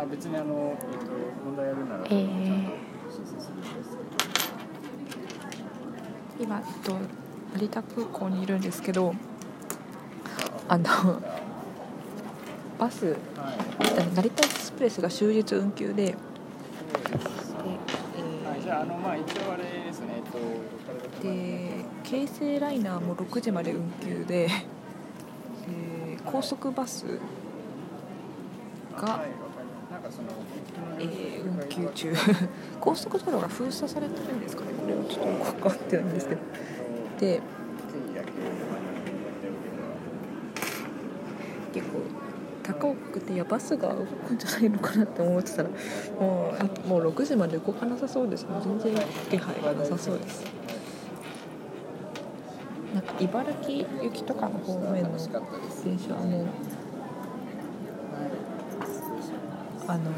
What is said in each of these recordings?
あ別にあの、えっと、問題やるならえーちゃんと申請する。んです今、えっと、成田空港にいるんですけどあのバスはい。成田エクスプレスが終日運休でで、はい、じゃああのまあ一応あれですねえっとえーで京成ライナーも6時まで運休で、えー高速バスが、えー運休中。高速道路が封鎖されてるんですかね？これはちょっとよく分かってないんですけど。で結構高くていやバスが動くんじゃないのかなって思ってたらもうもう6時まで動かなさそうですね。全然気配がなさそうです。なんか茨城行きとかの方面の電車はもうあの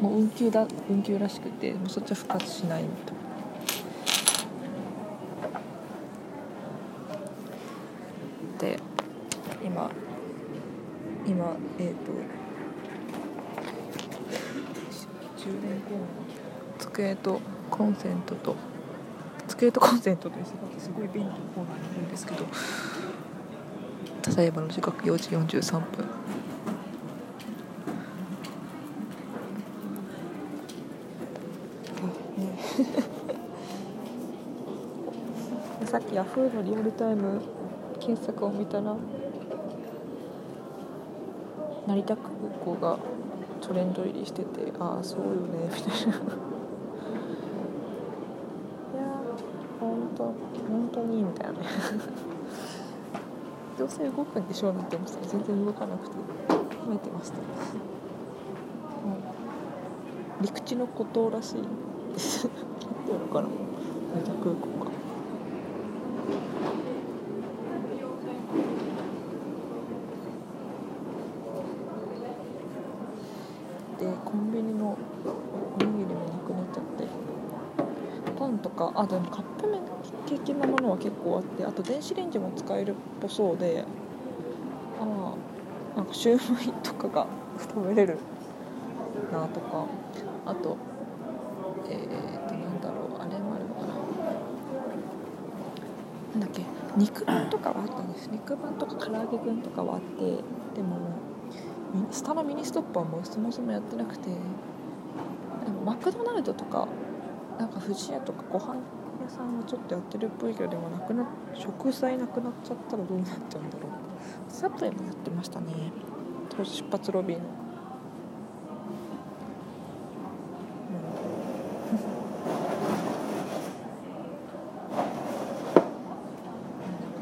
もう運休だ運休らしくてもうそっちは復活しな。いとで今今えっ、と充電コーナー机とコンセントと机とコンセントというすごい便利なコーナーにいるんですけどただいまの時刻4時43分。さっきヤフーのリアルタイム検索を見たら成田空港がトレンド入りしててああそうよねみたいな。いや本当本当にみたいなね。どうせ動くんでしょうなんて思ってた全然動かなくて褒めてました、うん。陸地の孤島らしい。です聞いてるのかな成田空港がでコンビニのおにぎりもなくなっちゃってパンとかあでもカップ麺的なものは結構あってあと電子レンジも使えるっぽそうでああなんかシューマイとかが 食べれるなとかあとえー、となんだろうあれもあるのかな。なんだっけ？肉まんとかはあったんです。肉まんとか唐揚げくんとかはあってでもミスタのミニストップはもうそもそもやってなくてでもマクドナルドとかなんか富士屋とかご飯屋さんはちょっとやってるっぽいけどでもなくな食材なくなっちゃったらどうなっちゃうんだろう。サプリもやってましたね。当時出発ロビーの。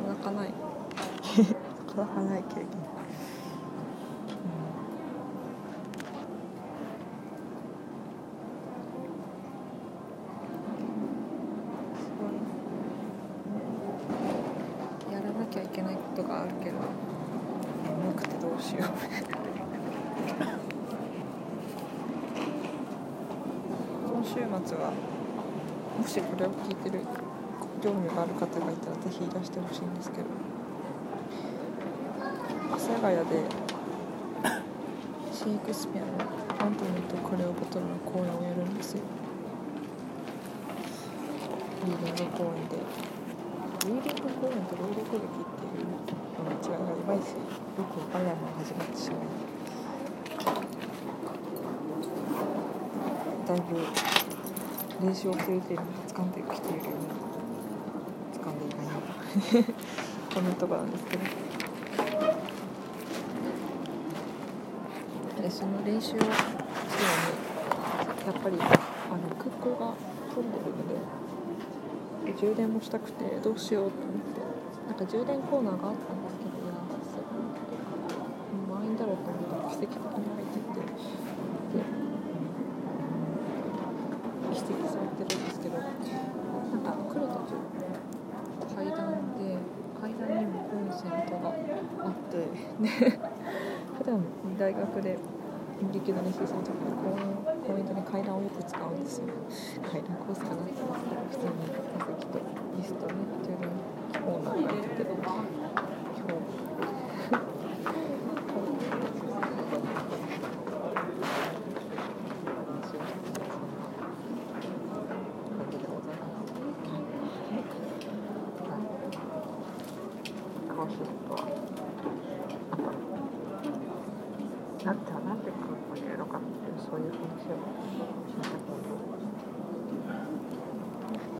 なかなかないなかなかない経験、うん、やらなきゃいけないことがあるけど眠くてどうしよう。今週末はもしこれを聞いてる興味がある方がいたらぜひいらしてほしいんですけど。阿佐ヶ谷でシェイクスピアの「アントニーとクレオパトラ」の公演をやるんですよリーディング公演でリーディング公演と朗読劇っていうのの違いがいまいちよくわからないまま始まってしまいだいぶ練習をするているのが掴んできているような掴んでいないようなコメントがなんですけど。でその練習をするのにやっぱりあの空港が飛んでるので充電もしたくてどうしようと思ってなんか充電コーナーがあったんですけどいやそれ満員だろうと思ったら奇跡的に入っててで指摘されてるんですけどなんか来る途中階段で階段にもコンセントがあってで 普段大学で演劇の練習する時にう園公ントに階段をよく使うんですよ。階段コースかなって思った普通に座席と椅ストねい。ろい。ろオーナーがってて今日なってはなって面白かったいうそういう話をまた今度。